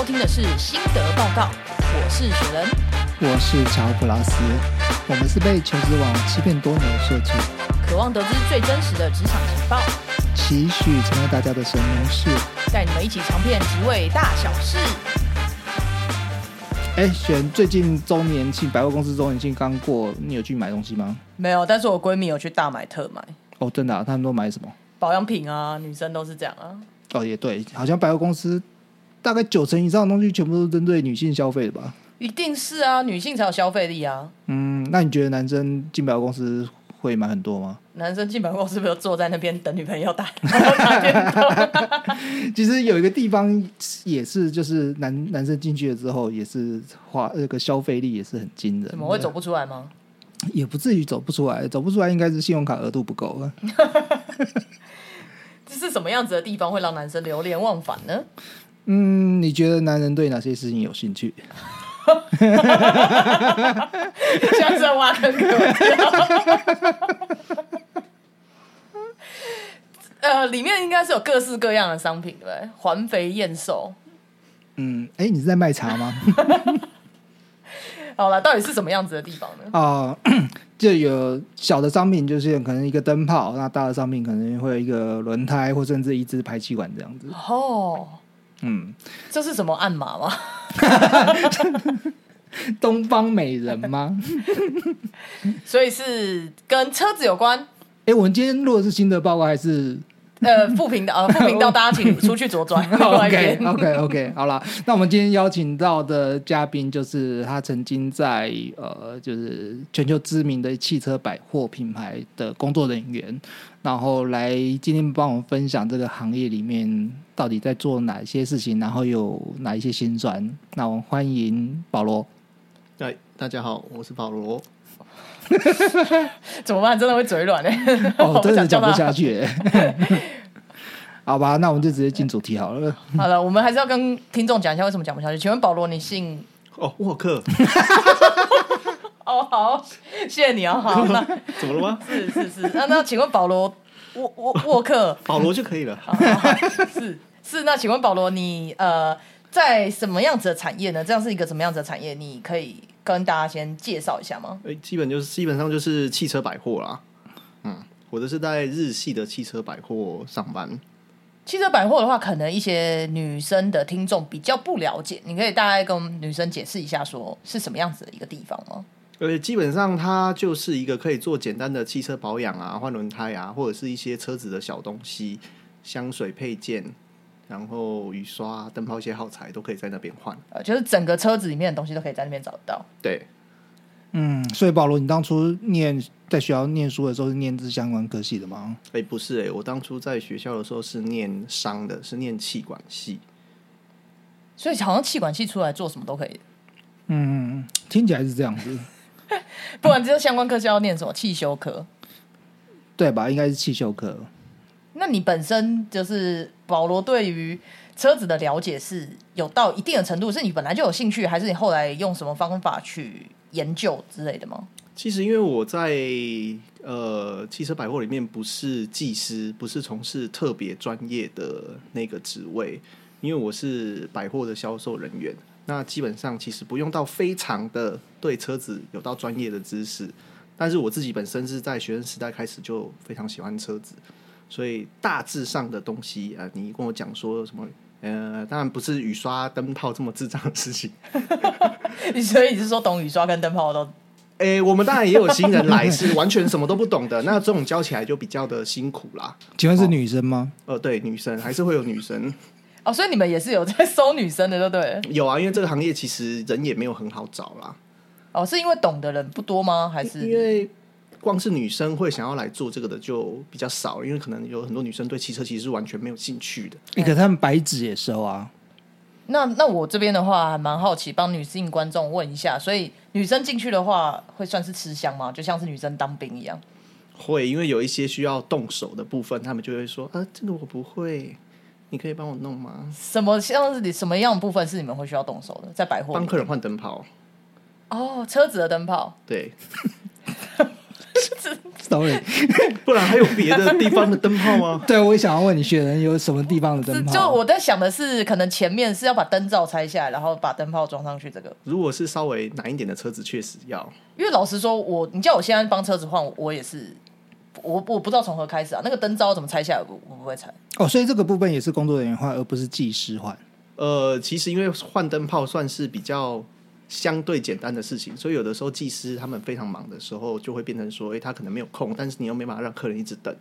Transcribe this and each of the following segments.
收听的是心得报告，我是雪人。我是乔普拉斯，我们是被求职网欺骗多年的设计，渴望得知最真实的职场情报，期许成为大家的神农氏。带你们一起尝遍职位大小事。哎，选最近周年庆，百货公司周年庆刚过，你有去买东西吗？没有，但是我闺蜜有去大买特买哦，真的、啊，他们都买什么？保养品啊，女生都是这样啊。哦，也对，好像百货公司大概九成以上的东西全部都是针对女性消费的吧？一定是啊，女性才有消费力啊。嗯，那你觉得男生进百货公司会买很多吗？男生进百货公司不是坐在那边等女朋友打？其实有一个地方也是，就是男男生进去了之后，也是花那个消费力也是很惊人的。怎么会走不出来吗？也不至于走不出来，走不出来应该是信用卡额度不够了。这是什么样子的地方会让男生流连忘返呢？嗯，你觉得男人对哪些事情有兴趣？像是挖坑给我跳。呃，里面应该是有各式各样的商品，对不对？环肥燕瘦。嗯，哎，你是在卖茶吗？好了，到底是什么样子的地方呢？啊、就有小的商品，就是可能一个灯泡；那大的商品可能会有一个轮胎，或甚至一支排气管这样子。哦，嗯，这是什么暗码吗？东方美人吗？所以是跟车子有关。哎，我们今天录的是新的报告还是呃，副频道，呃，副频道，大家请出去左转，？OK 边。OK OK，好了，那我们今天邀请到的嘉宾就是他曾经在呃，就是全球知名的汽车百货品牌的工作人员，然后来今天帮我们分享这个行业里面到底在做哪些事情，然后有哪一些辛酸。那我们欢迎保罗。嗨，大家好，我是保罗。怎么办？真的会嘴软嘞。哦，真的讲不下去。好吧，那我们就直接进主题好了。好了，我们还是要跟听众讲一下为什么讲不下去。请问保罗，你姓？哦，沃克，哦，好，谢谢你哦。好，那 怎么了吗？是是是，那那请问保罗沃沃沃克，保罗就可以了。好好好是是，那请问保罗，你呃在什么样子的产业呢？这样是一个什么样子的产业？你可以跟大家先介绍一下吗？哎，基本就是基本上就是汽车百货啦。嗯，我的是在日系的汽车百货上班。汽车百货的话，可能一些女生的听众比较不了解，你可以大概跟我们女生解释一下，说是什么样子的一个地方吗？呃，基本上它就是一个可以做简单的汽车保养啊、换轮胎啊，或者是一些车子的小东西、香水配件，然后雨刷、灯泡一些耗材都可以在那边换。呃，就是整个车子里面的东西都可以在那边找得到。对，嗯，所以保罗，你当初念在学校念书的时候是念这相关科系的吗？哎，不是哎、我当初在学校的时候是念商的，是念气管系。所以好像气管系出来做什么都可以，嗯，听起来是这样子，不然这相关科系要念什么汽修科。对吧？应该是汽修科。那你本身就是保罗，对于车子的了解是有到一定的程度，是你本来就有兴趣，还是你后来用什么方法去研究之类的吗？其实因为我在呃汽车百货里面不是技师，不是从事特别专业的那个职位，因为我是百货的销售人员。那基本上其实不用到非常的对车子有到专业的知识，但是我自己本身是在学生时代开始就非常喜欢车子，所以大致上的东西啊、呃你跟我讲说什么？呃，当然不是雨刷、灯泡这么智障的事情。所以你是说懂雨刷跟灯泡都 诶、我们当然也有新人来，是完全什么都不懂的，那这种教起来就比较的辛苦啦。请问是女生吗？呃，对，女生还是会有女生哦，所以你们也是有在收女生的，对不对了？有啊，因为这个行业其实人也没有很好找啦，哦，是因为懂的人不多吗？还是因为光是女生会想要来做这个的就比较少，因为可能有很多女生对汽车其实是完全没有兴趣的。欸、可他们白纸也收啊。那那我这边的话还蛮好奇，帮女性观众问一下，所以女生进去的话会算是吃香吗？就像是女生当兵一样？会，因为有一些需要动手的部分，他们就会说：“啊，这个我不会，你可以帮我弄吗什么像是你什么样的部分是你们会需要动手的？在百？”货里帮客人换灯泡，哦，车子的灯泡，对，，sorry。不然还有别的地方的灯泡吗？对，我也想要问你，雪人有什么地方的灯泡？就我在想的是，可能前面是要把灯罩拆下来，然后把灯泡装上去。这个，如果是稍微难一点的车子，确实要。因为老实说，我你叫我现在帮车子换，我也是，我我不知道从何开始啊。那个灯罩怎么拆下来，我我不会拆。哦，所以这个部分也是工作人员换，而不是技师换。呃，其实因为换灯泡算是比较相对简单的事情，所以有的时候技师他们非常忙的时候，就会变成说，诶，他可能没有空，但是你又没办法让客人一直等，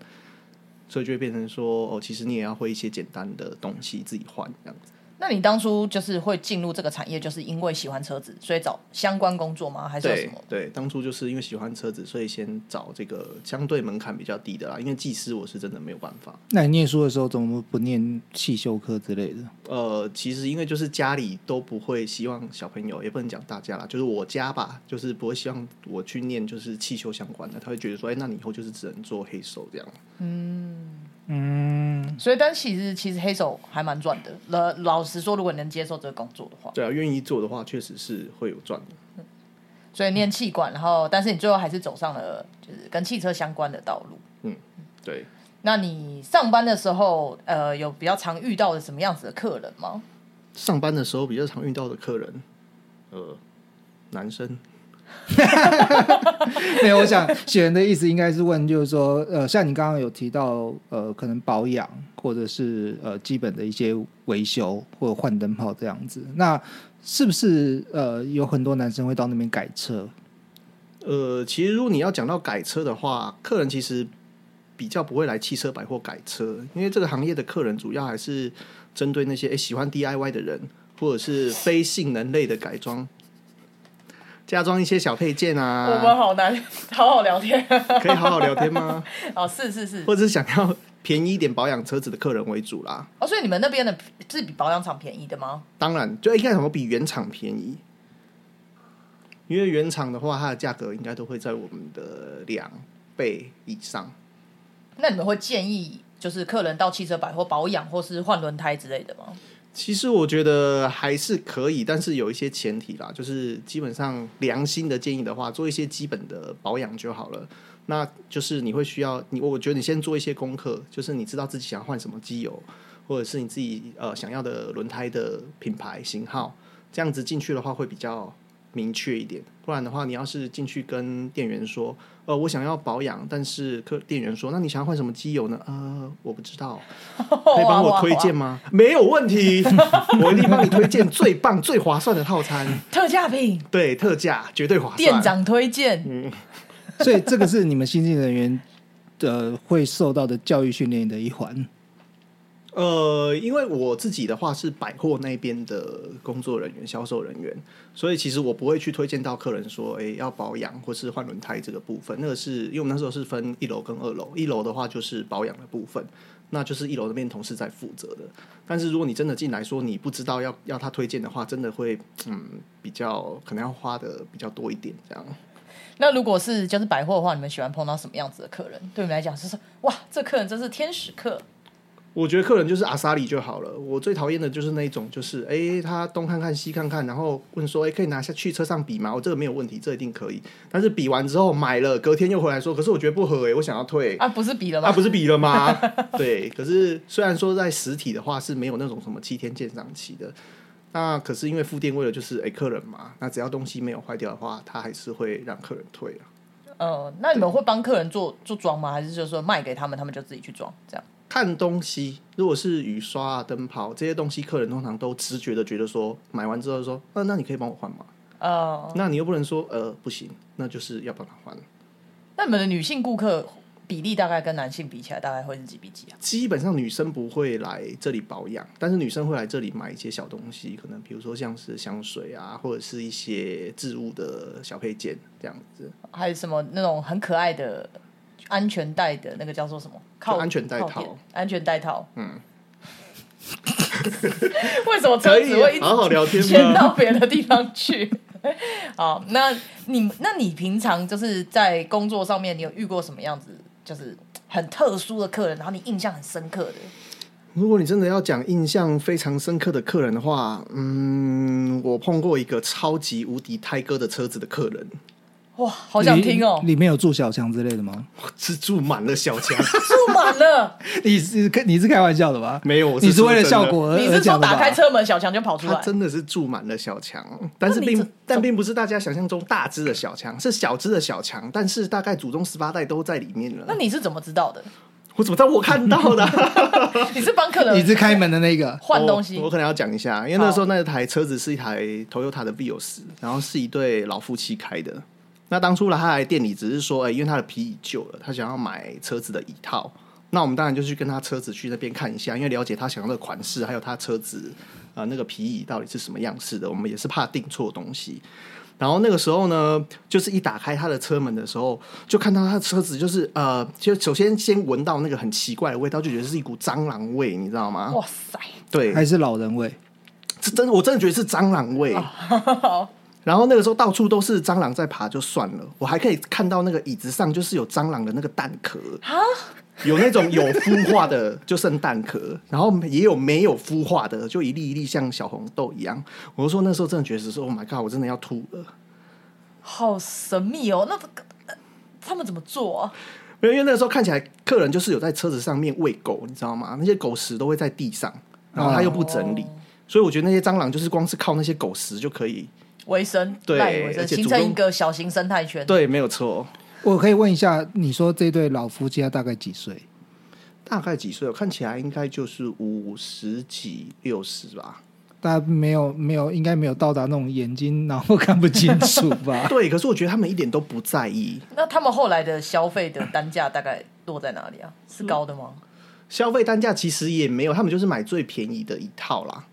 所以就会变成说，哦，其实你也要会一些简单的东西自己换这样子。那你当初就是会进入这个产业，就是因为喜欢车子，所以找相关工作吗？还是有什么？对，当初就是因为喜欢车子，所以先找这个相对门槛比较低的啦。因为技师我是真的没有办法。那你念书的时候怎么不念汽修科之类的？呃，其实因为就是家里都不会希望小朋友，也不能讲大家啦，就是我家吧，就是不会希望我去念就是汽修相关的，他会觉得说，哎，那你以后就是只能做黑手这样。嗯。嗯，所以，但其实其实黑手还蛮赚的。老老实说，如果你能接受这个工作的话，对啊，愿意做的话，确实是会有赚的。所以念气管，然后但是你最后还是走上了就是跟汽车相关的道路。嗯，对。那你上班的时候，呃，有比较常遇到的什么样子的客人吗？上班的时候比较常遇到的客人，呃，男生。没有，我想雪人的意思应该是问，就是说，呃，像你刚刚有提到，呃，可能保养或者是呃基本的一些维修或者换灯泡这样子，那是不是呃有很多男生会到那边改车？呃，其实如果你要讲到改车的话，客人其实比较不会来汽车百货改车，因为这个行业的客人主要还是针对那些诶喜欢 DIY 的人，或者是非性能类的改装。加装一些小配件啊，我们好难 好好聊天，可以好好聊天吗？哦，是是是，或者是想要便宜一点保养车子的客人为主啦。哦，所以你们那边的是比保养厂便宜的吗？当然，就应该什么比原厂便宜，因为原厂的话，它的价格应该都会在我们的两倍以上。那你们会建议就是客人到汽车百货保养或是换轮胎之类的吗？其实我觉得还是可以，但是有一些前提啦，就是基本上良心的建议的话，做一些基本的保养就好了。那就是你会需要你，我觉得你先做一些功课，就是你知道自己想换什么机油，或者是你自己呃想要的轮胎的品牌型号，这样子进去的话会比较。明确一点，不然的话，你要是进去跟店员说，呃，我想要保养，但是客店员说，那你想要换什么机油呢？呃，我不知道，可以帮我推荐吗？没有问题，我一定帮你推荐最棒、最划算的套餐，特价品，对，特价绝对划算，店长推荐。嗯，所以这个是你们新进人员的会受到的教育训练的一环。呃，因为我自己的话是百货那边的工作人员、销售人员，所以其实我不会去推荐到客人说，哎，要保养或是换轮胎这个部分。那个是因为我们那时候是分一楼跟二楼，一楼的话就是保养的部分，那就是一楼那边同事在负责的。但是如果你真的进来说你不知道要要他推荐的话，真的会嗯比较可能要花的比较多一点这样。那如果是就是百货的话，你们喜欢碰到什么样子的客人？对你们来讲就是，哇，这客人真是天使客。我觉得客人就是阿萨里就好了。我最讨厌的就是那一种，就是哎，他东看看西看看，然后问说，哎，可以拿下去车上比吗？我这个没有问题，这一定可以。但是比完之后买了，隔天又回来说，可是我觉得不合哎，我想要退。啊，不是比了吗？啊，不是比了吗？对。可是虽然说在实体的话是没有那种什么七天鉴赏期的，那可是因为副店为了就是哎客人嘛，那只要东西没有坏掉的话，他还是会让客人退啊。呃，那你们会帮客人做做装吗？还是就是说卖给他们，他们就自己去装这样？看东西，如果是雨刷啊、灯泡这些东西，客人通常都直觉的觉得说，买完之后说，那那你可以帮我换吗？哦，那你又不能说，呃，不行，那就是要帮他换。那你们的女性顾客比例大概跟男性比起来，大概会是几比几啊？基本上女生不会来这里保养，但是女生会来这里买一些小东西，可能比如说像是香水啊，或者是一些置物的小配件这样子。还有什么那种很可爱的？安全带的那个叫做什么？靠安全带套。安全带套。嗯。为什么车子会好好聊天牵到别的地方去？好，那你那你平常就是在工作上面，你有遇过什么样子，就是很特殊的客人，然后你印象很深刻的？如果你真的要讲印象非常深刻的客人的话，嗯，我碰过一个超级无敌胎哥的车子的客人。哇，好想听哦，里里面有住小强之类的吗？是住满了小强，住满了。你是开你是开玩笑的吧？没有，我你是为了效果而你是说而讲的吧打开车门，小强就跑出来？它真的是住满了小强，但是并但并不是大家想象中大只的小强，是小只的小强，但是大概祖宗十八代都在里面了那。你是怎么知道的？我怎么知道我看到的啊？你是帮客人你是开门的那个，换东西我我可能要讲一下，因为那时候那台车子是一台 Toyota 的 Vios，然后是一对老夫妻开的。那当初来他来店里，只是说，哎、因为他的皮椅旧了，他想要买车子的椅套。那我们当然就去跟他车子去那边看一下，因为了解他想要的款式，还有他车子啊、呃那个皮椅到底是什么样式的。我们也是怕订错东西。然后那个时候呢，就是一打开他的车门的时候，就看到他的车子就是呃，就首先先闻到那个很奇怪的味道，就觉得是一股蟑螂味，你知道吗？哇塞，对，还是老人味？是真的，我真的觉得是蟑螂味。然后那个时候到处都是蟑螂在爬，就算了，我还可以看到那个椅子上就是有蟑螂的那个蛋壳啊，有那种有孵化的就剩蛋壳，然后也有没有孵化的，就一粒一粒像小红豆一样。我就说那时候真的觉得是说，Oh my god，我真的要吐了。好神秘哦。那这个呃他们怎么做啊？没有，因为那个时候看起来客人就是有在车子上面喂狗，你知道吗？那些狗食都会在地上，然后他又不整理，所以我觉得那些蟑螂就是光是靠那些狗食就可以。维生对赖以维生，形成一个小型生态圈。对，没有错。我可以问一下，你说这对老夫妻他大概几岁？大概几岁？我看起来应该就是五十几、六十吧。大家没有没有，应该没有到达那种眼睛然后看不清楚吧？对，可是我觉得他们一点都不在意那他们后来的消费的单价大概落在哪里啊？是高的吗？消费单价，其实也没有，他们就是买最便宜的一套啦。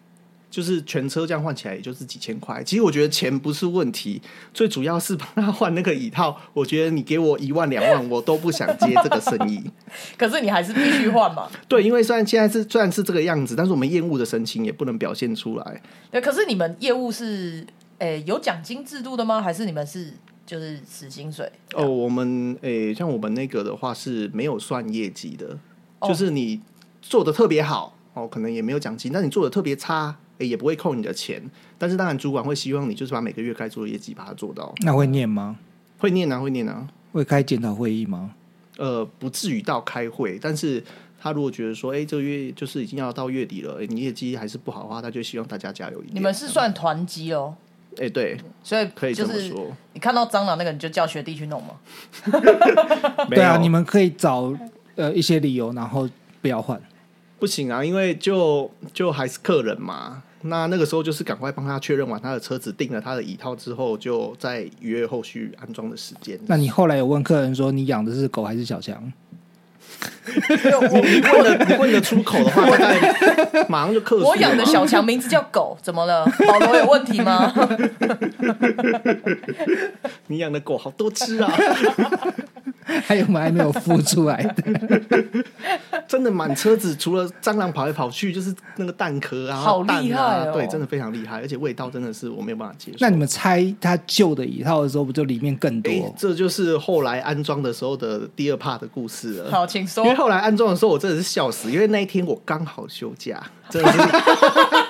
就是全车这样换起来也就是几千块。其实我觉得钱不是问题，最主要是帮他换那个椅套。我觉得你给我一万两万，我都不想接这个生意。可是你还是必须换嘛。对，因为虽然现在是虽然是这个样子，但是我们厌恶的神情也不能表现出来。对，可是你们业务是诶、有奖金制度的吗？还是你们是就是死薪水？哦，我们诶、像我们那个的话是没有算业绩的，哦就是你做的特别好哦，可能也没有奖金，但你做的特别差，诶、也不会扣你的钱。但是当然，主管会希望你就是把每个月该做的业绩把它做到。那会念吗？会念啊，会念啊，会开检讨会议吗？呃，不至于到开会，但是他如果觉得说，哎、这个月就是已经要到月底了，诶你业绩还是不好的话，他就希望大家加油一点。你们是算团积哦，哎、对，所以可以这就是么说。你看到蟑螂那个，你就叫学弟去弄嘛。没对啊，有你们可以找呃一些理由，然后不要换。不行啊，因为就就还是客人嘛。那那个时候就是赶快帮他确认完他的车子，定了他的椅套之后，就再约后续安装的时间。那你后来有问客人说你养的是狗还是小强？我你问的你问的出口的话，大概马上就克我养的小强名字叫狗，怎么了？保罗有问题吗？你养的狗好多只啊，还有我们？还没有孵出来的。真的满车子，除了蟑螂跑来跑去，就是那个蛋壳啊，好蛋厉害哦，啊对，真的非常厉害，而且味道真的是我没有办法接受。那你们拆它旧的一套的时候，不就里面更多？哎、这就是后来安装的时候的第二 part 的故事了。好，请说因为。后来安装的时候，我真的是笑死，因为那一天我刚好休假，真的是，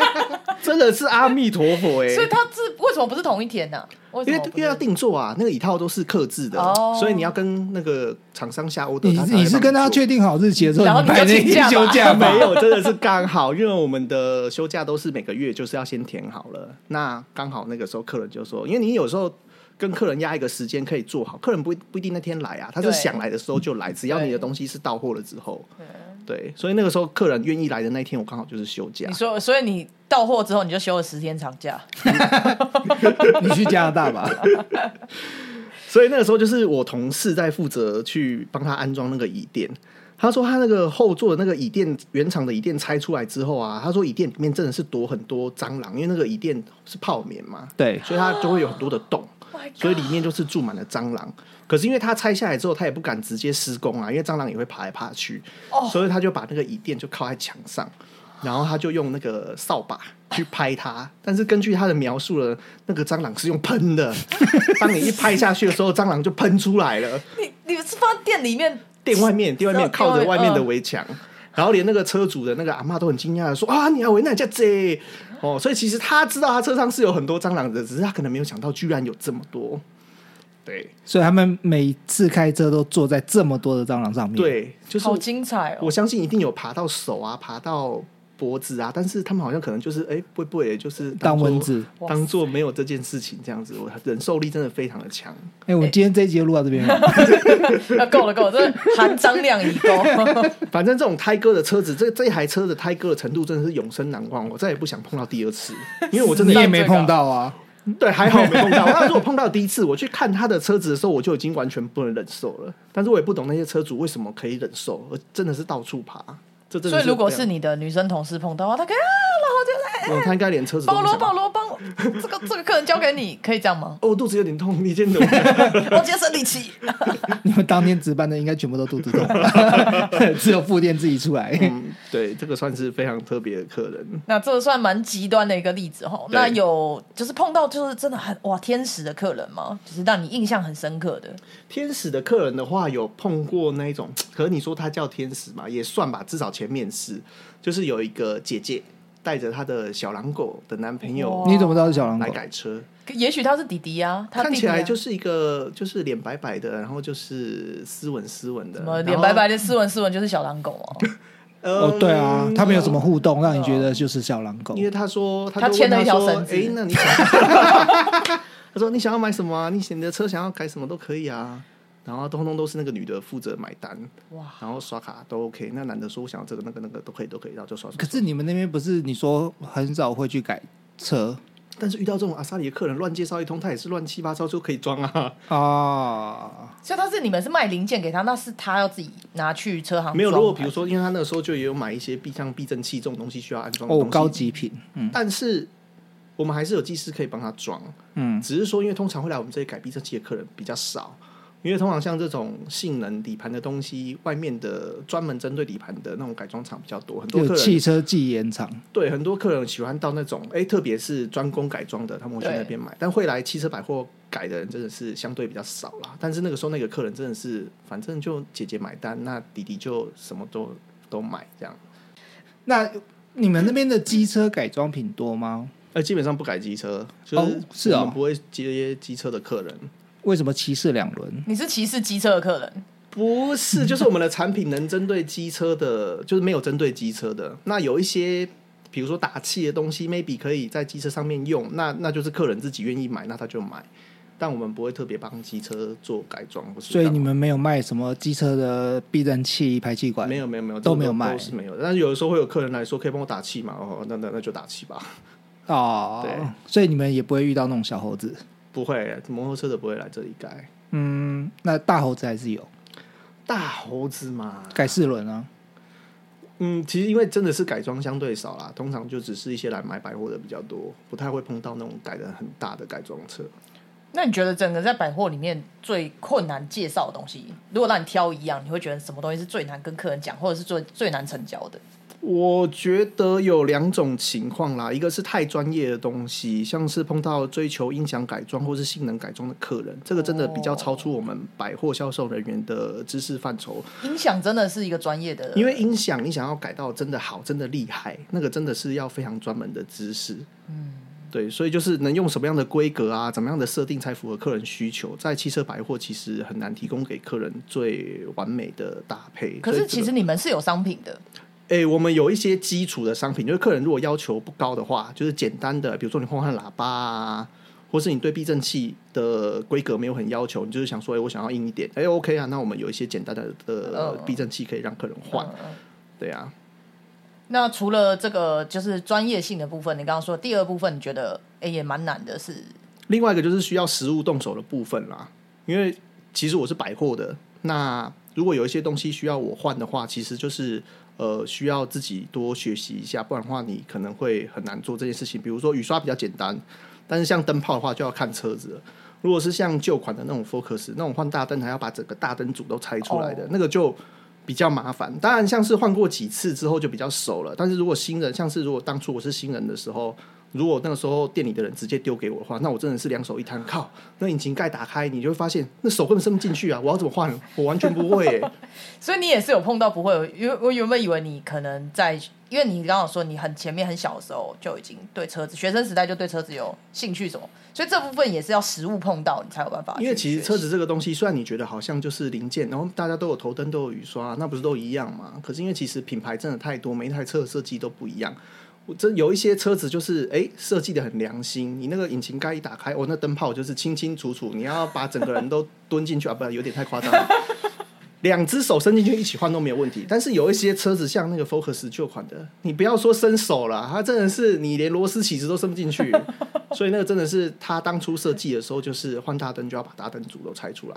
真的是阿弥陀佛哎、所以他是为什么不是同一天呢、因为因为要定做啊，那个椅套都是刻制的，哦。所以你要跟那个厂商下 order，你他才会你是跟他确定好日期的时候，然后你排那天就请假休假？没有，真的是刚好，因为我们的休假都是每个月就是要先填好了。那刚好那个时候客人就说，因为你有时候跟客人压一个时间可以做好，客人不不一定那天来啊，他是想来的时候就来，只要你的东西是到货了之后，对，所以那个时候客人愿意来的那一天，我刚好就是休假你。说，所以你到货之后你就休了十天长假，你去加拿大吧。所以那个时候就是我同事在负责去帮他安装那个椅垫。他说他那个后座的那个椅垫，原厂的椅垫拆出来之后啊，他说椅垫里面真的是躲很多蟑螂，因为那个椅垫是泡棉嘛，对，所以它就会有很多的洞，Oh 所以里面就是住满了蟑螂。可是因为他拆下来之后，他也不敢直接施工啊，因为蟑螂也会爬来爬去，哦所以他就把那个椅垫就靠在墙上，然后他就用那个扫把去拍它。但是根据他的描述了，那个蟑螂是用喷的，当你一拍下去的时候，蟑螂就喷出来了。你你是放在店里面，店外面，店外面哦靠着外面的嗯围墙，然后连那个车主的那个阿嬷都很惊讶的说：“啊，你还围那家这哦！”所以其实他知道他车上是有很多蟑螂的，只是他可能没有想到居然有这么多。对所以他们每次开车都坐在这么多的蟑螂上面。，对，就是好精彩哦！我相信一定有爬到手啊，爬到脖子啊，但是他们好像可能就是哎，不不，也就是作当蚊子。哇当做没有这件事情这样子，我忍受力真的非常的强。哎、我们今天这一集就录到这边了。那够了够了，这含张量已够。反正这种胎哥的车子，这这一台车的胎哥的程度真的是永生难忘，我再也不想碰到第二次，因为我真的你也没碰到啊。对还好没碰到。但是我碰到第一次，我去看他的车子的时候，我就已经完全不能忍受了。但是我也不懂那些车主为什么可以忍受，而真的是到处爬。这真的所以如果是你的女生同事碰到啊，她可以啊，哦，他应该连车子都保罗保罗帮我这个这个客人交给你，可以这样吗？哦，我肚子有点痛，你先等我。我今天生理期。你们当天值班的应该全部都肚子痛，只有副店自己出来。嗯，对，这个算是非常特别的客人。那这个算蛮极端的一个例子哈。对那有就是碰到就是真的很哇天使的客人吗？就是让你印象很深刻的。天使的客人的话，有碰过那一种，可是你说他叫天使嘛，也算吧，至少前面是，就是有一个姐姐带着她的小狼狗的男朋友你怎么知道是小狼来狗？改车，也许他是弟弟啊，他看弟弟啊起来就是一个就是脸白白的，然后就是斯文斯文的，什么脸白白的斯文斯文就是小狼狗哦。呃哦，对啊，他们有什么互动让你觉得就是小狼狗因？为他说，就他牵了一条绳子哎，那你想？他说你想要买什么啊？你你的车想要改什么都可以啊。然后通通都是那个女的负责买单，哇，然后刷卡都 OK。那男的说我想要这个那个那个都可以都可以，然后就刷刷。可是你们那边不是你说很少会去改车但是遇到这种阿萨里的客人乱介绍一通，他也是乱七八糟就可以装啊。啊？所以他是你们是卖零件给他，那是他要自己拿去车行没有，装如果比如说，因为他那个时候就也有买一些避像避震器这种东西需要安装哦，高级品，嗯但是我们还是有技师可以帮他装，嗯，只是说因为通常会来我们这里改避震器的客人比较少。因为通常像这种性能底盘的东西，外面的专门针对底盘的那种改装厂比较多，很多有客人汽车技研厂，对很多客人喜欢到那种哎，特别是专攻改装的，他们会去那边买。但会来汽车百货改的人真的是相对比较少啦。但是那个时候那个客人真的是，反正就姐姐买单，那弟弟就什么都都买这样。那你们那边的机车改装品多吗？呃，基本上不改机车，就是哦是哦我们不会接机车的客人。为什么歧视两轮？你是歧视机车的客人，不是，就是我们的产品能针对机车的，就是没有针对机车的。那有一些，比如说打气的东西，maybe 可以在机车上面用，那那就是客人自己愿意买，那他就买。但我们不会特别帮机车做改装，不是。所以你们没有卖什么机车的避震器、排气管？没有没有没有都没有卖都是没有的。但是有的时候会有客人来说，可以帮我打气嘛？哦，那那那就打气吧。哦，对，所以你们也不会遇到那种小猴子。不会，摩托车的不会来这里改。嗯，那大猴子还是有大猴子嘛，改四轮啊。嗯，其实因为真的是改装相对少啦，通常就只是一些来买百货的比较多，不太会碰到那种改的很大的改装车。那你觉得整个在百货里面最困难介绍的东西，如果让你挑一样，你会觉得什么东西是最难跟客人讲，或者是最最难成交的？我觉得有两种情况啦，一个是太专业的东西，像是碰到追求音响改装或是性能改装的客人，这个真的比较超出我们百货销售人员的知识范畴。音响真的是一个专业的，因为音响你想要改到真的好、真的厉害，那个真的是要非常专门的知识。嗯，对，所以就是能用什么样的规格啊，怎么样的设定才符合客人需求，在汽车百货其实很难提供给客人最完美的搭配。可是其实你们是有商品的，诶、我们有一些基础的商品，就是客人如果要求不高的话，就是简单的，比如说你换换喇叭啊，或是你对避震器的规格没有很要求，你就是想说，诶、我想要硬一点，诶 o k 啊，那我们有一些简单的的嗯避震器可以让客人换，对啊。那除了这个就是专业性的部分，你刚刚说第二部分，你觉得哎也蛮难的是，另外一个就是需要实物动手的部分啦，因为其实我是百货的，那如果有一些东西需要我换的话，其实就是呃需要自己多学习一下，不然的话你可能会很难做这件事情。比如说雨刷比较简单，但是像灯泡的话就要看车子了。如果是像旧款的那种 Focus 那种换大灯，还要把整个大灯组都拆出来的，哦那个就比较麻烦。当然，像是换过几次之后就比较熟了。但是如果新人，像是如果当初我是新人的时候，如果那个时候店里的人直接丢给我的话，那我真的是两手一摊，靠！那引擎盖打开，你就会发现那手根本伸不进去啊！我要怎么换？我完全不会、欸。所以你也是有碰到不会有，因为我原本以为你可能在，因为你刚刚说你很前面很小的时候就已经对车子，学生时代就对车子有兴趣什么，所以这部分也是要实物碰到你才有办法。因为其实车子这个东西，虽然你觉得好像就是零件，然后大家都有头灯，都有雨刷，那不是都一样吗？可是因为其实品牌真的太多，每一台车的设计都不一样。我真有一些车子就是哎设计的很良心，你那个引擎盖一打开，哦，那灯泡就是清清楚楚，你要把整个人都蹲进去 啊，不，有点太夸张了。两只手伸进去一起换都没有问题，但是有一些车子像那个 Focus 旧款的，你不要说伸手了，它真的是你连螺丝起子都伸不进去，所以那个真的是他当初设计的时候，就是换大灯就要把大灯组都拆出来。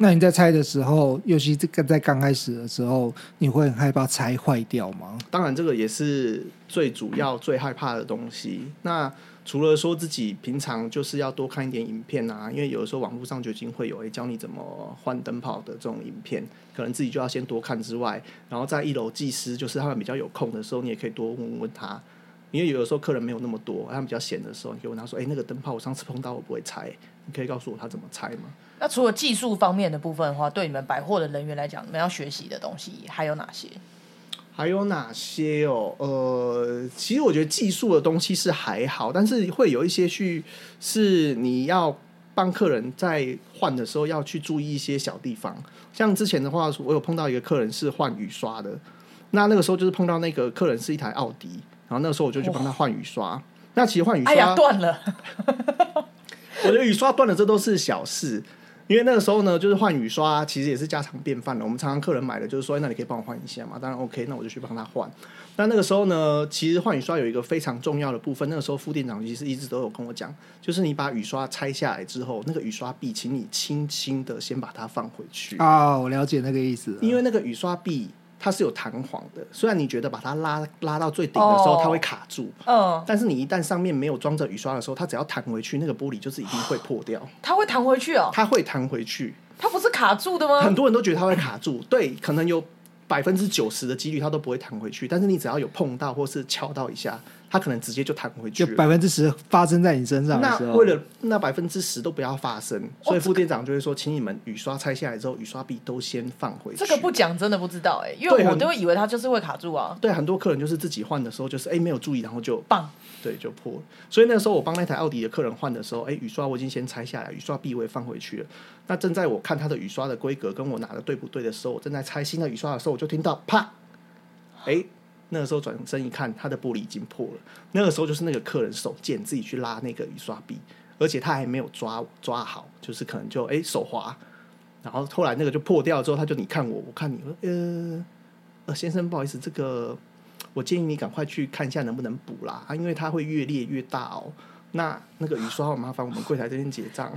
那你在拆的时候，尤其这个在刚开始的时候，你会很害怕拆坏掉吗？当然，这个也是最主要、最害怕的东西。那除了说自己平常就是要多看一点影片啊，因为有的时候网络上就已经会有诶教你怎么换灯泡的这种影片，可能自己就要先多看之外，然后在一楼技师就是他们比较有空的时候，你也可以多问问他，因为有的时候客人没有那么多，他们比较闲的时候，你可以问他说：“哎、那个灯泡我上次碰到我不会拆，你可以告诉我他怎么拆吗？”那除了技术方面的部分的话，对你们百货的人员来讲，你们要学习的东西还有哪些？还有哪些哦？呃，其实我觉得技术的东西是还好，但是会有一些去是你要帮客人在换的时候要去注意一些小地方。像之前的话，我有碰到一个客人是换雨刷的，那那个时候就是碰到那个客人是一台奥迪，然后那个时候我就去帮他换雨刷。那其实换雨刷，哎呀，断了，我觉得雨刷断了，这都是小事。因为那个时候呢，就是换雨刷，其实也是家常便饭了。我们常常客人买的就是说，哎那你可以帮我换一下嘛？当然 OK，那我就去帮他换。但那个时候呢，其实换雨刷有一个非常重要的部分。那个时候副店长其实一直都有跟我讲，就是你把雨刷拆下来之后，那个雨刷臂，请你轻轻的先把它放回去，啊、我了解那个意思。因为那个雨刷臂它是有弹簧的。虽然你觉得把它拉拉到最顶的时候，哦它会卡住。嗯，但是你一旦上面没有装着雨刷的时候，它只要弹回去，那个玻璃就是一定会破掉，它会弹回去哦，它会弹回去。它不是卡住的吗？很多人都觉得它会卡住，对，可能有百分之九十的几率它都不会弹回去，但是你只要有碰到或是敲到一下，它可能直接就弹回去。就百分之十发生在你身上的那时候，为了那百分之十都不要发生，所以副店长就会说，请你们雨刷拆下来之后，雨刷臂都先放回去。这个不讲真的不知道哎、因为我都以为它就是会卡住啊，对很多客人就是自己换的时候，就是哎没有注意，然后就棒，对就破了。所以那时候我帮那台奥迪的客人换的时候，哎雨刷我已经先拆下来，雨刷臂我也放回去了。那正在我看他的雨刷的规格跟我拿的对不对的时候，我正在拆新的雨刷的时候，我就听到啪，哎。那个时候转身一看，他的玻璃已经破了。那个时候就是那个客人手贱自己去拉那个雨刷臂，而且他还没有抓抓好，就是可能就哎手滑，然后后来那个就破掉之后，他就你看我，我看你，说呃呃先生不好意思，这个我建议你赶快去看一下能不能补啦，啊，因为它会越裂越大哦。那那个雨刷，麻烦我们柜台这边结账。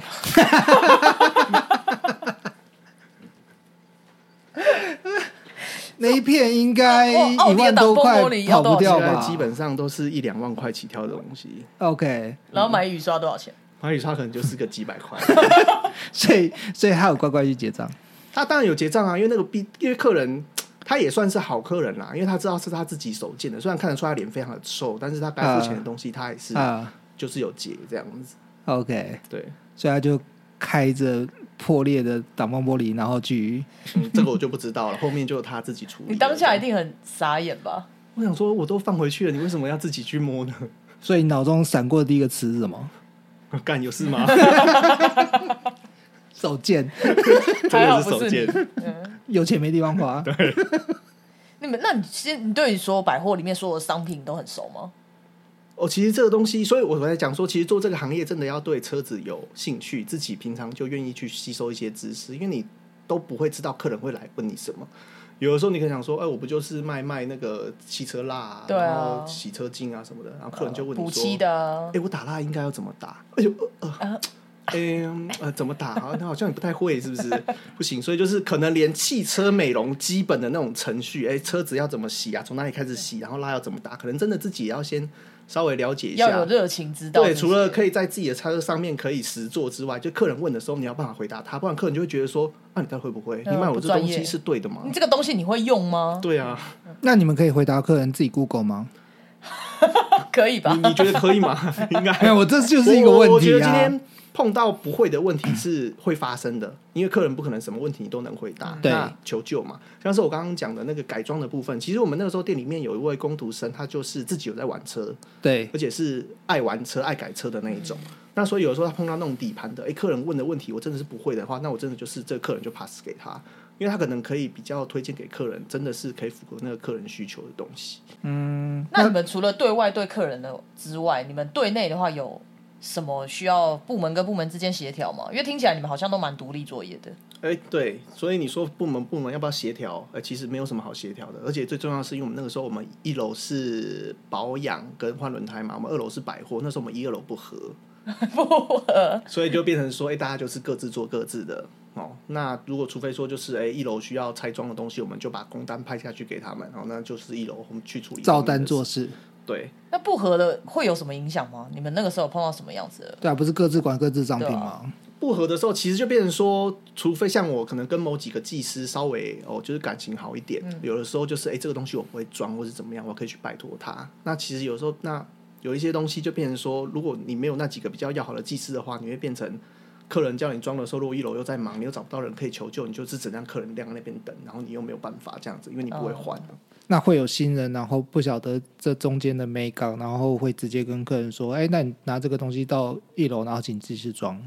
那一片应该一万多块跑不掉吧？基本上都是一两万块起跳的东西，OK，然后买雨刷多少钱？买雨刷可能就是个几百块。所以所以他有乖乖去结账。他当然有结账啊，因为那个逼，因为客人他也算是好客人啦，因为他知道是他自己手贱的，虽然看得出他脸非常的瘦，但是他该付钱的东西他也是啊就是有结这样子。，OK，对，所以他就开着破裂的挡风玻璃，然后去嗯，这个我就不知道了，后面就他自己处理。你当下一，定很傻眼吧？我想说我都放回去了，你为什么要自己去摸呢？所以脑中闪过的第一个词是什么？干有事吗？手贱，真还好的是手不是你贱。有钱没地方花。你们，那你先，你对你说百货里面所有的商品都很熟吗？哦，其实这个东西，所以我才讲说，其实做这个行业真的要对车子有兴趣，自己平常就愿意去吸收一些知识，因为你都不会知道客人会来问你什么。有的时候你可能想说，哎，我不就是卖卖那个汽车蜡、啊，对啊然后洗车精啊什么的，然后客人就问你说，补漆的啊哎，我打蜡应该要怎么打？哎呦，呃呃，嗯呃，怎么打？好像好像你不太会，是不是？不行，所以就是可能连汽车美容基本的那种程序，哎，车子要怎么洗啊？从哪里开始洗？然后蜡要怎么打？可能真的自己也要先稍微了解一下。要有热情知道对，除了可以在自己的车上面可以实做之外，就客人问的时候，你要办法回答他，不然客人就会觉得说，啊，你到底会不会？嗯你卖我这东西是对的吗你？这个东西你会用吗？对啊，那你们可以回答客人自己 Google 吗？可以吧你？你觉得可以吗？应该没有，我这就是一个问我我觉题啊。得今天碰到不会的问题是会发生的，因为客人不可能什么问题你都能回答，对那求救嘛。像是我刚刚讲的那个改装的部分，其实我们那个时候店里面有一位工读生，他就是自己有在玩车，对而且是爱玩车、爱改车的那一种。那所以有时候他碰到那种底盘的，哎、客人问的问题我真的是不会的话，那我真的就是这个客人就 pass 给他，因为他可能可以比较推荐给客人，真的是可以符合那个客人需求的东西。嗯那你们除了对外对客人的之外，你们对内的话有什么需要部门跟部门之间协调吗？因为听起来你们好像都蛮独立作业的。哎、对，所以你说部门部门要不要协调？呃，其实没有什么好协调的，而且最重要的是，因为我们那个时候我们一楼是保养跟换轮胎嘛，我们二楼是百货，那时候我们一二楼不合，不合，所以就变成说，哎、大家就是各自做各自的哦。那如果除非说就是，哎、一楼需要拆装的东西，我们就把工单派下去给他们，然后那就是一楼我们去处理照单做事。事，对，那不合的会有什么影响吗？你们那个时候碰到什么样子的？对啊，不是各自管各自商品对吗？不合的时候，其实就变成说，除非像我可能跟某几个技师稍微哦，就是感情好一点，有的时候就是哎、这个东西我不会装，或是怎么样，我可以去拜托他。那其实有时候那有一些东西就变成说，如果你没有那几个比较要好的技师的话，你会变成客人叫你装的时候，如果一楼又在忙，你又找不到人可以求救，你就是只能让客人晾在那边等，然后你又没有办法这样子，因为你不会换。那会有新人，然后不晓得这中间的美感，然后会直接跟客人说：“哎，那你拿这个东西到一楼，然后请技师装。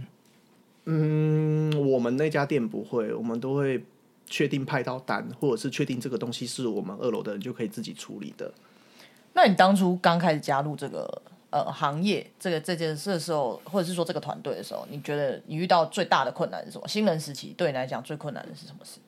嗯，我们那家店不会，我们都会确定派到单，或者是确定这个东西是我们二楼的人就可以自己处理的。那你当初刚开始加入这个呃行业，这个这件事的时候，或者是说这个团队的时候，你觉得你遇到最大的困难是什么？新人时期对你来讲最困难的是什么事？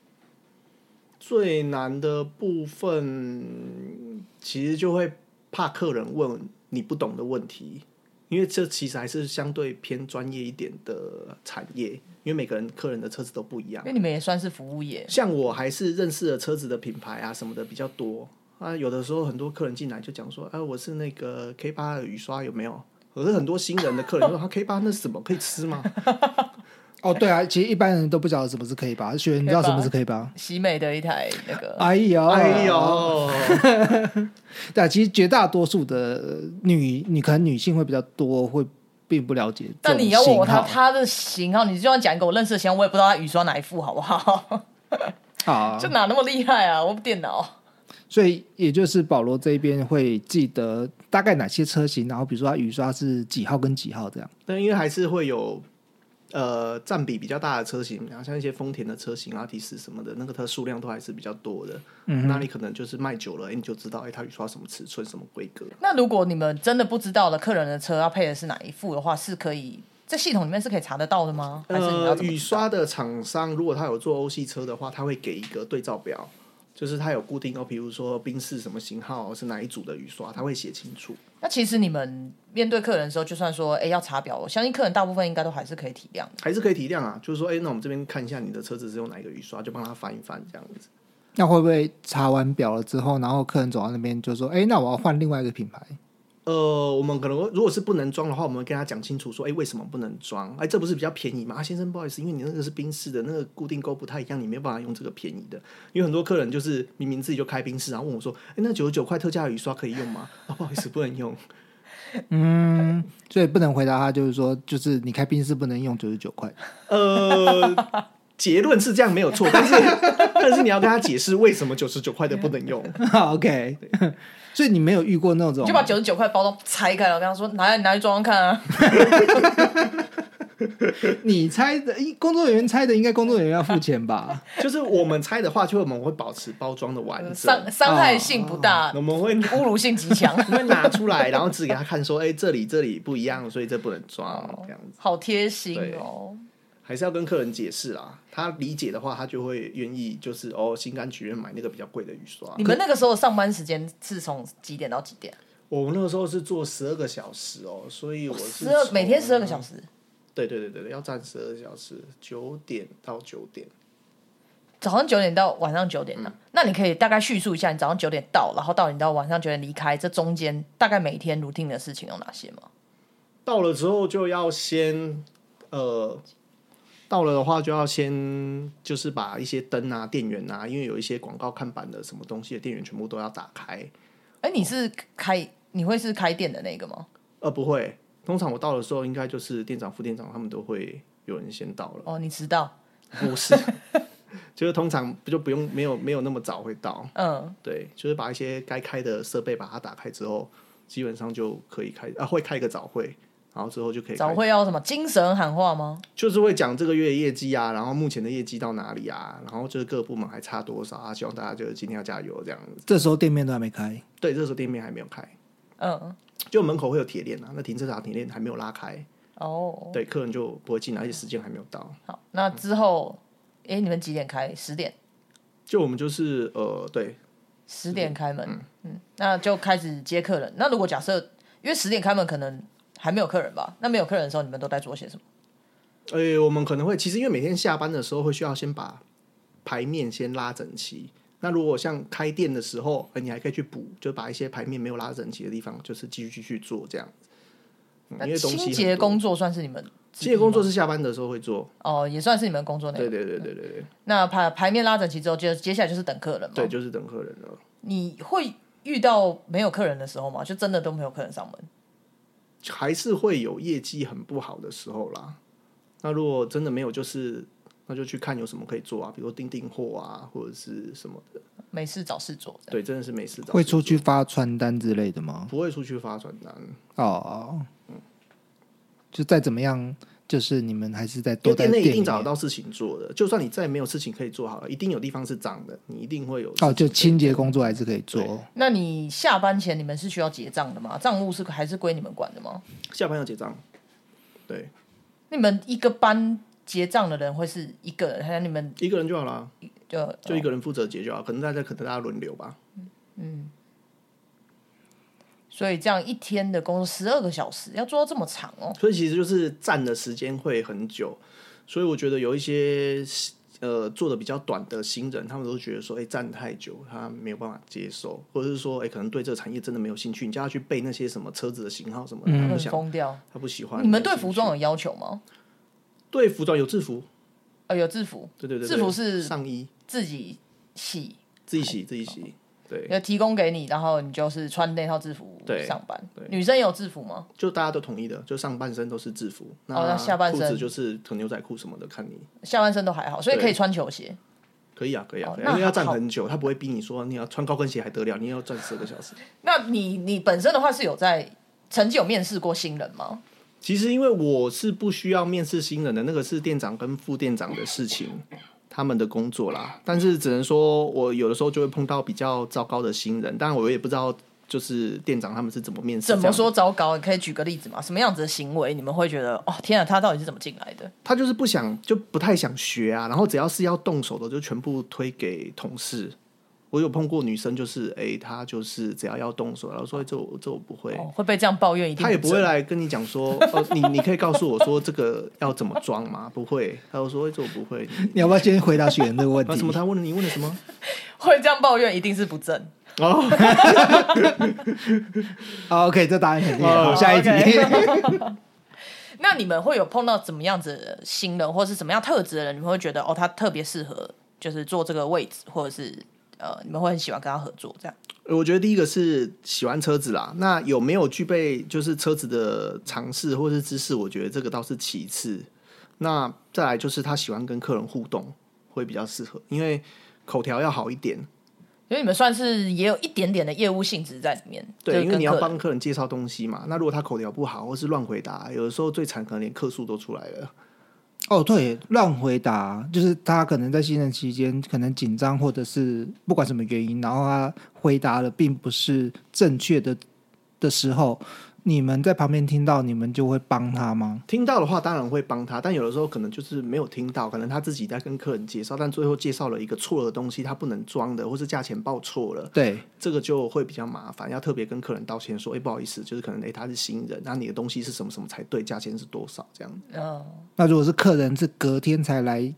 最难的部分，其实就会怕客人问你不懂的问题，因为这其实还是相对偏专业一点的产业，因为每个人客人的车子都不一样因。为你们也算是服务业，像我还是认识的车子的品牌啊什么的比较多啊，有的时候很多客人进来就讲说，啊，我是那个 K 八的雨刷有没有？可是很多新人的客人说，他 K 八那是什么可以吃吗？”哦，对啊，其实一般人都不晓得什么是 K 八，学员你知道什么是 K 八？喜美的一台那个，哎呦，哎呦，对啊，其实绝大多数的女，你可能女性会比较多，会并不了解这但你要问我他型号他的型号，你就算讲一个我认识的型号，我也不知道他雨刷哪一副，好不好？啊就，哪那么厉害啊？我电脑 所以也就是保罗这边会记得大概哪些车型，然后比如说它雨刷是几号跟几号这样。但因为还是会有呃占比比较大的车型，然后像一些丰田的车型、阿提斯什么的，那个它数量都还是比较多的。嗯，那你可能就是卖久了，哎你就知道哎它雨刷什么尺寸、什么规格。那如果你们真的不知道了客人的车要配的是哪一副的话，是可以在系统里面是可以查得到的吗？还是你要呃，雨刷的厂商如果他有做欧系车的话，他会给一个对照表，就是它有固定哦，比如说冰室什么型号是哪一组的雨刷，它会写清楚。那其实你们面对客人的时候，就算说哎要查表，我相信客人大部分应该都还是可以体谅的。还是可以体谅啊，就是说，哎、那我们这边看一下你的车子是用哪一个雨刷，就帮他翻一翻这样子。那会不会查完表了之后，然后客人走到那边就说：“哎，那我要换另外一个品牌呃，我们可能如果是不能装的话，我们跟他讲清楚说，哎、为什么不能装？哎、这不是比较便宜吗？啊，先生，不好意思，因为你那个是宾士的，那个固定钩不太一样，你没有办法用这个便宜的。因为很多客人就是明明自己就开冰室，然后问我说，哎、那九十九块特价雨刷可以用吗？啊，不好意思，不能用。？”嗯所以不能回答他，就是说，就是你开冰室不能用九十九块。呃，结论是这样没有错，但是 但是你要跟他解释为什么九十九块的不能用。OK，所以你没有遇过那种就把九十九块包装拆开了，我跟他说拿来你拿去装装看啊。你猜的，工作人员猜的，应该工作人员要付钱吧？就是我们猜的话，就我们会保持包装的完整，伤伤害性不大，我们会侮辱性极强，会拿出来，然后指给他看，说，哎、这里这里不一样，所以这不能装，这样子。好贴心哦。还是要跟客人解释啦，他理解的话，他就会愿意，就是哦，心甘情愿买那个比较贵的雨刷。你们那个时候上班时间是从几点到几点？我那个时候是做十二个小时哦，所以我是十二每天十二个小时，对对对对对，要站十二个小时，九点到九点。早上九点到晚上九点呢、那你可以大概叙述一下，你早上九点到，然后到你到晚上九点离开，这中间大概每天 routine 的事情有哪些吗？到了之后就要先呃，到了的话就要先就是把一些灯啊、电源啊，因为有一些广告看板的什么东西的电源全部都要打开。哎，你是开你会是开店的那个吗？呃，不会，通常我到的时候，应该就是店长、副店长他们都会有人先到了，哦，你迟到，不是，就是通常不就不用没有没有那么早会到，嗯，对，就是把一些该开的设备把它打开之后，基本上就可以开啊，会开一个早会，然后之后就可以早会要什么精神喊话吗？就是会讲这个月业绩啊，然后目前的业绩到哪里啊，然后就是各部门还差多少啊，希望大家就是今天要加油这样子。这时候店面都还没开，对，这时候店面还没有开，嗯，就门口会有铁链啊，那停车场铁链还没有拉开，哦，对，客人就不会进来，而且时间还没有到。好，那之后，哎，你们几点开？十点，就我们就是呃，对，十点开门，嗯，那就开始接客人。那如果假设，因为十点开门，可能还没有客人吧？那没有客人的时候，你们都在做些什么？呃，我们可能会其实因为每天下班的时候会需要先把牌面先拉整齐。那如果像开店的时候，呃，你还可以去补，就把一些牌面没有拉整齐的地方，就是继续继续做这样子。嗯因为清洁工作算是你们清洁工作是是下班的时候会做，哦，也算是你们工作内容。对对对对对对，那牌牌面拉整齐之后，接接下来就是等客人嘛。对，就是等客人了。你会遇到没有客人的时候吗？就真的都没有客人上门？还是会有业绩很不好的时候啦。那如果真的没有，就是那就去看有什么可以做啊，比如订订货啊，或者是什么的。没事找事做，对，真的是没事找事会出去发传单之类的吗？不会出去发传单，哦，就再怎么样，就是你们还是在店内一定找得到事情做的。就算你再没有事情可以做好了，一定有地方是脏的，你一定会有哦，就清洁工作还是可以做。那你下班前你们是需要结账的吗？账务是还是归你们管的吗？下班要结账。对，你们一个班结账的人会是一个人，还是你们一个人就好了，就就一个人负责结就好。可能大家可能大家轮流吧。所以这样一天的工作十二个小时，要做到这么长哦。所以其实就是站的时间会很久，所以我觉得有一些呃做的比较短的新人，他们都觉得说，哎、站太久，他没有办法接受，或者是说，哎、可能对这个产业真的没有兴趣，你叫他去背那些什么车子的型号什么的，他不想，疯掉。他不喜欢。你们对服装有要求吗？对服装有制服，呃，有制服，对对对制服是上衣，自己洗，自己洗自己洗，对，要提供给你，然后你就是穿那套制服对上班对。女生有制服吗？就大家都统一的，就上半身都是制服，哦那下半身裤子就是可能牛仔裤什么的，看你。下半身都还好，所以可以穿球鞋。可以啊，可以啊，因为要站很久，他不会逼你说你要穿高跟鞋还得了，你也要站十个小时。那你你本身的话是有在曾经有面试过新人吗？其实因为我是不需要面试新人的，那个是店长跟副店长的事情，他们的工作啦。但是只能说我有的时候就会碰到比较糟糕的新人，当然我也不知道就是店长他们是怎么面试。怎么？说糟糕？你可以举个例子吗？什么样子的行为你们会觉得哦天啊，他到底是怎么进来的？他就是不想，就不太想学啊。然后只要是要动手的，就全部推给同事。我有碰过女生，就是哎、她就是只要要动手，然后说这我这我不会。哦，会被这样抱怨，一定他也不会正来跟你讲说，哦，你你可以告诉我说这个要怎么装吗？不会，他就说这我不会。你你要不要先回答学员这个问 题啊什？么？他问了你问了什么？会这样抱怨，一定是不正。哦，好 OK，这答案肯定。哦好，下一题。那你们会有碰到怎么样子的新人，或是什么样特质的人，你们会觉得哦，他特别适合就是坐这个位置，或者是呃，你们会很喜欢跟他合作这样？我觉得第一个是喜欢车子啦，那有没有具备就是车子的常识或是知识？我觉得这个倒是其次。那再来就是他喜欢跟客人互动，会比较适合，因为口条要好一点。因为你们算是也有一点点的业务性质在里面，就对，因为你要帮客人介绍东西嘛。那如果他口条不好或是乱回答，有的时候最惨可能连客诉都出来了。哦，对，乱回答，就是他可能在新人期间可能紧张，或者是不管什么原因，然后他回答了并不是正确的的时候，你们在旁边听到，你们就会帮他吗？听到的话当然会帮他，但有的时候可能就是没有听到，可能他自己在跟客人介绍，但最后介绍了一个错的东西，他不能装的，或是价钱报错了。对，这个就会比较麻烦，要特别跟客人道歉说，哎、不好意思，就是可能哎、他是新人，那你的东西是什么什么才对，价钱是多少这样。嗯，那如果是客人是隔天才来，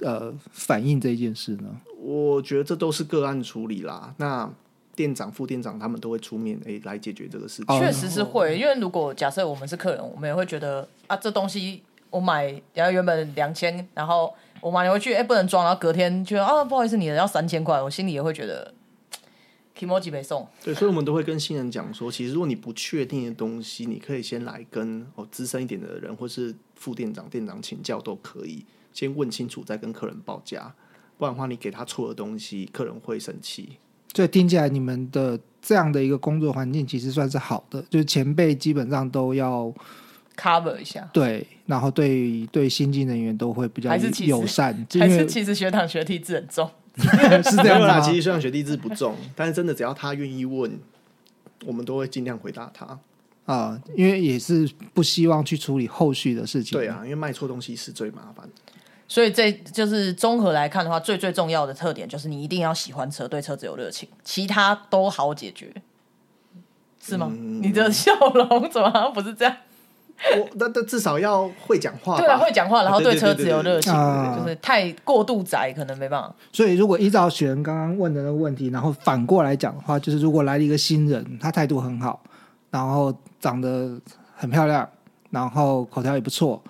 呃，反映这件事呢？我觉得这都是个案处理啦。那店长、副店长他们都会出面，哎、来解决这个事情。哦确实是会，因为如果假设我们是客人，我们也会觉得啊，这东西我买，然后原本两千，然后我买回去，哎、不能装，然后隔天觉得啊，不好意思，你的要三千块，我心里也会觉得，emoji 没送，对，所以我们都会跟新人讲说，其实如果你不确定的东西，你可以先来跟哦资深一点的人，或是副店长、店长请教都可以，先问清楚再跟客人报价，不然的话你给他错的东西，客人会生气。所以听起来你们的这样的一个工作环境其实算是好的，就是前辈基本上都要 cover 一下，对，然后对对新进人员都会比较还是其实友善，还是其实学长学弟制很重。是这样吗其实虽然学弟制不重，但是真的只要他愿意问，我们都会尽量回答他。啊、因为也是不希望去处理后续的事情。对，啊，因为卖错东西是最麻烦的。所以这就是综合来看的话，最最重要的特点就是你一定要喜欢车，对车子有热情，其他都好解决，是吗？嗯你的笑容怎么好像不是这样？我但但至少要会讲话，对啊，会讲话，然后对对车子有热情，啊就是太过度宅可能没办法。所以如果依照雪人刚刚问的那个问题，然后反过来讲的话，就是如果来了一个新人，他态度很好，然后长得很漂亮，然后口条也不错，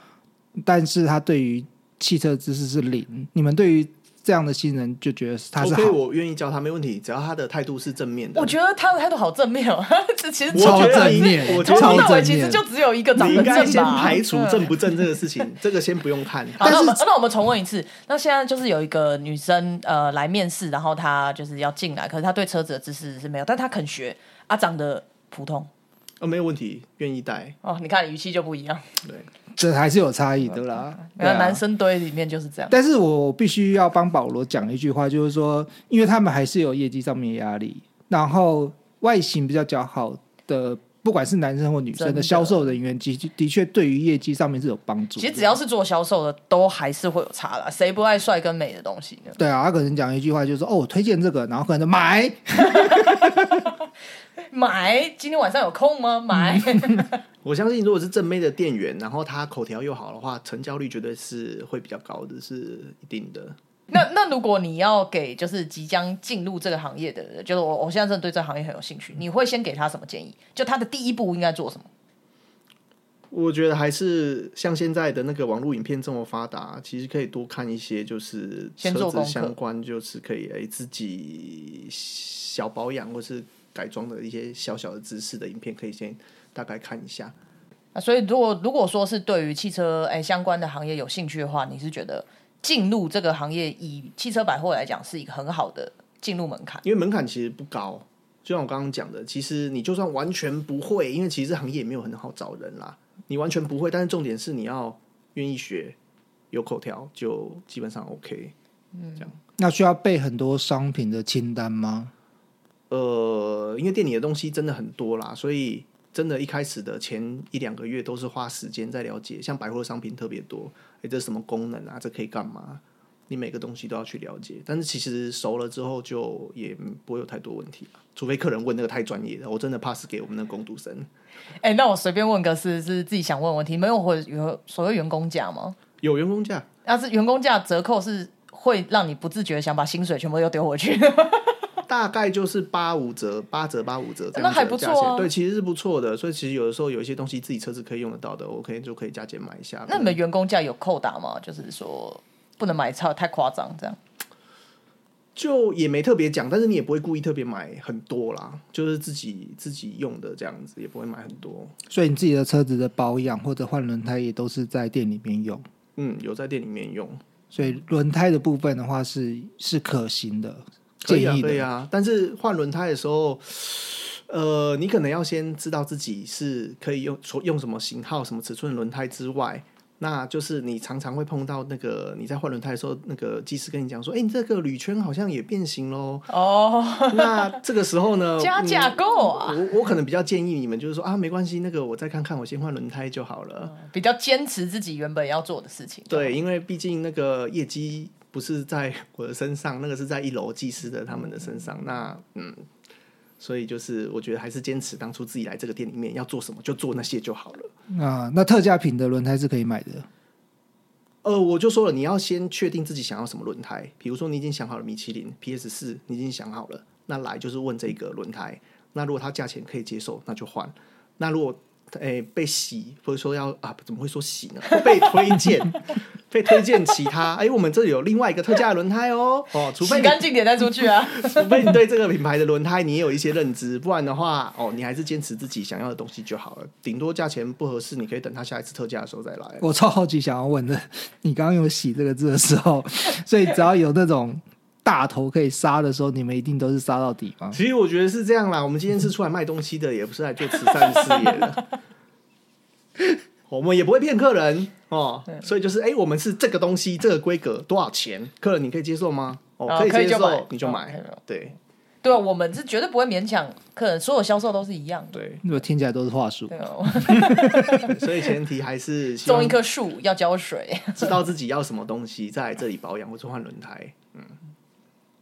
但是他对于汽车知识是零，你们对于这样的新人就觉得他是好 OK，我愿意教他，没问题，只要他的态度是正面的。我觉得他的态度好正面哦，这 其实我超正面，我觉得从头到尾其实就只有一个长你得应该先正吧？排除正不正这个事情，这个先不用看。好，那我们那我们重问一次。那现在就是有一个女生呃来面试，然后她就是要进来，可是她对车子的知识是没有，但她肯学啊，长得普通呃，没有问题，愿意带。哦。你看语气就不一样，对，这还是有差异的啦。那啊男生堆里面就是这样。但是我必须要帮保罗讲一句话，就是说，因为他们还是有业绩上面的压力，然后外形比较较好的，不管是男生或女生的的销售人员，的的确对于业绩上面是有帮助。其实只要是做销售的，都还是会有差啦。谁不爱帅跟美的东西呢？对啊，他可能讲一句话，就是说哦，我推荐这个，然后可能就买。买，今天晚上有空吗？买。我相信如果是正妹的店员，然后他口条又好的话，成交率绝对是会比较高的，是一定的。那那如果你要给就是即将进入这个行业的人，就是我我现在真的对这个行业很有兴趣，你会先给他什么建议？就他的第一步应该做什么？我觉得还是像现在的那个网络影片这么发达，其实可以多看一些，就是车子相关，就是可以诶、自己小保养或是改装的一些小小的知识的影片，可以先大概看一下。啊，所以如果如果说是对于汽车哎相关的行业有兴趣的话，你是觉得进入这个行业以汽车百货来讲是一个很好的进入门槛？因为门槛其实不高，就像我刚刚讲的，其实你就算完全不会，因为其实这行业也没有很好找人啦。你完全不会，但是重点是你要愿意学，有口条就基本上 OK。嗯，这样那需要备很多商品的清单吗？呃，因为店里的东西真的很多啦，所以真的一开始的前一两个月都是花时间在了解，像百货商品特别多，诶，这是什么功能啊？这可以干嘛？你每个东西都要去了解，但是其实熟了之后就也不会有太多问题了，除非客人问那个太专业的，我真的 pass 给我们的工读生。哎，那我随便问个是是自己想问的问题，没有会有所谓员工价吗？有员工价，要是员工价折扣是会让你不自觉想把薪水全部又丢回去。大概就是八五折、八折、八五折这样子的那还不错啊对，其实是不错的。所以其实有的时候有一些东西自己车子可以用得到的，OK 就可以加减买一下。那你们员工价有扣打吗？就是说不能买超太夸张这样。就也没特别讲，但是你也不会故意特别买很多啦，就是自己自己用的这样子，也不会买很多。所以你自己的车子的保养或者换轮胎也都是在店里面用，嗯，有在店里面用，所以轮胎的部分的话是是可行的，建议的。可以啊。但是换轮胎的时候，呃，你可能要先知道自己是可以用除用什么型号、什么尺寸的轮胎之外，那就是你常常会碰到那个你在换轮胎的时候，那个技师跟你讲说：“哎、你这个铝圈好像也变形喽。”哦，那这个时候呢，加价购啊嗯我我可能比较建议你们，就是说啊，没关系，那个我再看看，我先换轮胎就好了。比较坚持自己原本要做的事情。对，因为毕竟那个业绩不是在我的身上，那个是在一楼技师的他们的身上。那嗯，所以就是我觉得还是坚持当初自己来这个店里面要做什么就做那些就好了。啊，那特价品的轮胎是可以买的。呃，我就说了，你要先确定自己想要什么轮胎。比如说，你已经想好了米其林 PS 四，你已经想好了，那来就是问这个轮胎。那如果它价钱可以接受，那就换。那如果诶、被洗，或者说要啊，怎么会说洗呢？被推荐，被推荐其他。哎，我们这里有另外一个特价的轮胎哦。哦，除非你干净点再出去啊。除非你对这个品牌的轮胎你也有一些认知，不然的话，哦，你还是坚持自己想要的东西就好了。顶多价钱不合适，你可以等它下一次特价的时候再来。我超好奇想要问的，你刚刚有“洗”这个字的时候，所以只要有那种大头可以杀的时候，你们一定都是杀到底吗？其实我觉得是这样啦，我们今天是出来卖东西的，也不是来做慈善事业的。我们也不会骗客人哦，所以就是哎、我们是这个东西，这个规格多少钱？客人你可以接受吗？哦，哦可以接受你就买。对对啊，我们是绝对不会勉强客人，所有销售都是一样的。对，如果听起来都是话术对，哦，所以前提还是种一棵树要浇水。知道自己要什么东西，再来这里保养或者换轮胎。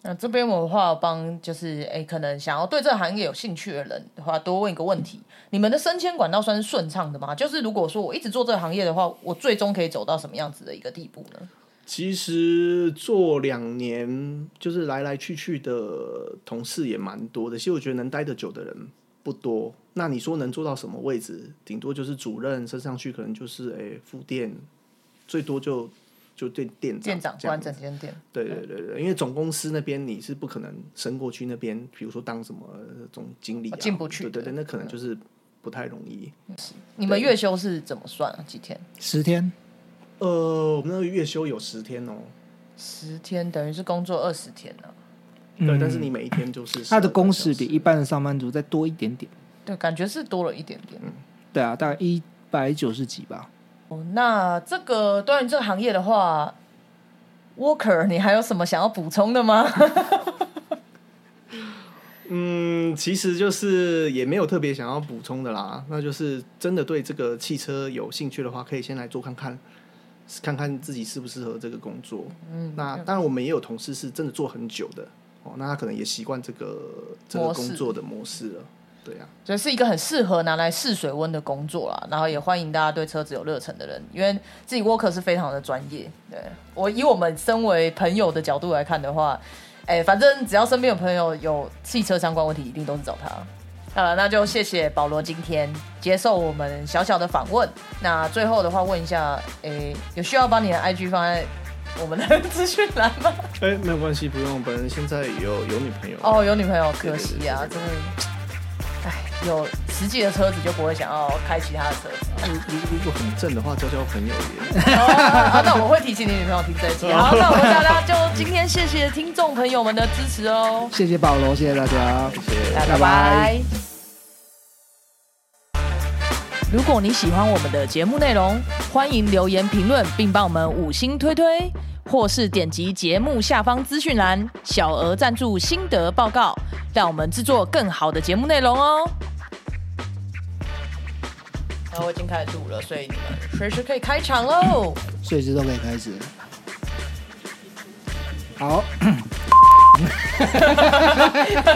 那这边我的话帮就是哎，可能想要对这行业有兴趣的人的话，多问一个问题：你们的升迁管道算是顺畅的吗？就是如果说我一直做这个行业的话，我最终可以走到什么样子的一个地步呢？其实做两年，就是来来去去的同事也蛮多的。其实我觉得能待得久的人不多。那你说能做到什么位置？顶多就是主任升上去，可能就是诶副店，最多就就店店长店长管这样整间店，对对对对，因为总公司那边你是不可能升过去那边，比如说当什么总经理啊，进不去的对对对，那可能就是不太容易。你们月休是怎么算啊？几天？十天呃，我们那个月休有十天哦，十天等于是工作二十天呢、对，嗯但是你每一天就是他的工时比一般的上班族再多一点点。对，感觉是多了一点点。嗯对啊，大概一百九十几吧。哦，那这个关于这个行业的话，Walker，你还有什么想要补充的吗？嗯，其实就是也没有特别想要补充的啦。那就是真的对这个汽车有兴趣的话，可以先来做看看，看看自己适不适合这个工作。嗯，那当然我们也有同事是真的做很久的哦，那他可能也习惯这个这个工作的模式了。对啊，所以是一个很适合拿来试水温的工作啦。然后也欢迎大家对车子有热忱的人，因为自己 worker 是非常的专业。对我以我们身为朋友的角度来看的话，哎，反正只要身边有朋友有汽车相关问题，一定都是找他。呃，那就谢谢保罗今天接受我们小小的访问。那最后的话，问一下，诶，有需要把你的 IG 放在我们的资讯栏吗？哎、没有关系，不用。本人现在有有女朋友哦，有女朋友，可惜啊，真的，哎，有实际的车子就不会想要开其他的车子。如果很正的话，交交朋友也。那我会提醒你女朋友听这一集。好，那我们大家就今天谢谢听众朋友们的支持哦，谢谢保罗，谢谢大家。谢谢。拜拜拜。如果你喜欢我们的节目内容，欢迎留言评论，并帮我们五星推推，或是点击节目下方资讯栏小额赞助心得报告，让我们制作更好的节目内容哦。然后我已经开始录了，所以你们随时可以开场喽。随时都可以开始。好，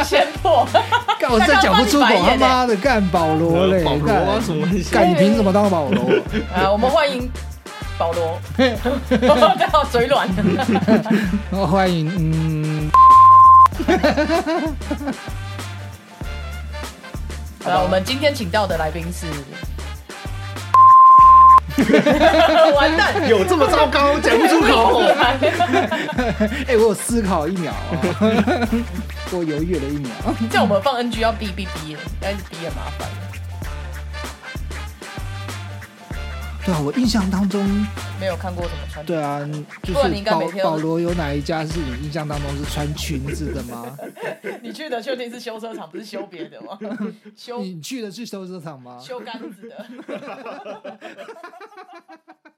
先破，干我真讲不出口，他妈的干保罗嘞，保罗啊，什么东西？干你凭什么当保罗？啊，我们欢迎保罗，刚好嘴软。然后欢迎，嗯，啊，我们今天请到的来宾是，完蛋，有这么糟糕，讲不出口。哎、我有思考一秒哦，我犹豫了一秒。叫我们放 NG 要哔哔哔，但是哔很麻烦。对啊，我印象当中，没有看过怎么穿，对啊，就不然你是保保罗有哪一家是你印象当中是穿裙子的吗？你去的确定是修车厂，不是修别的吗？修你去的是修车厂吗？修杆子的。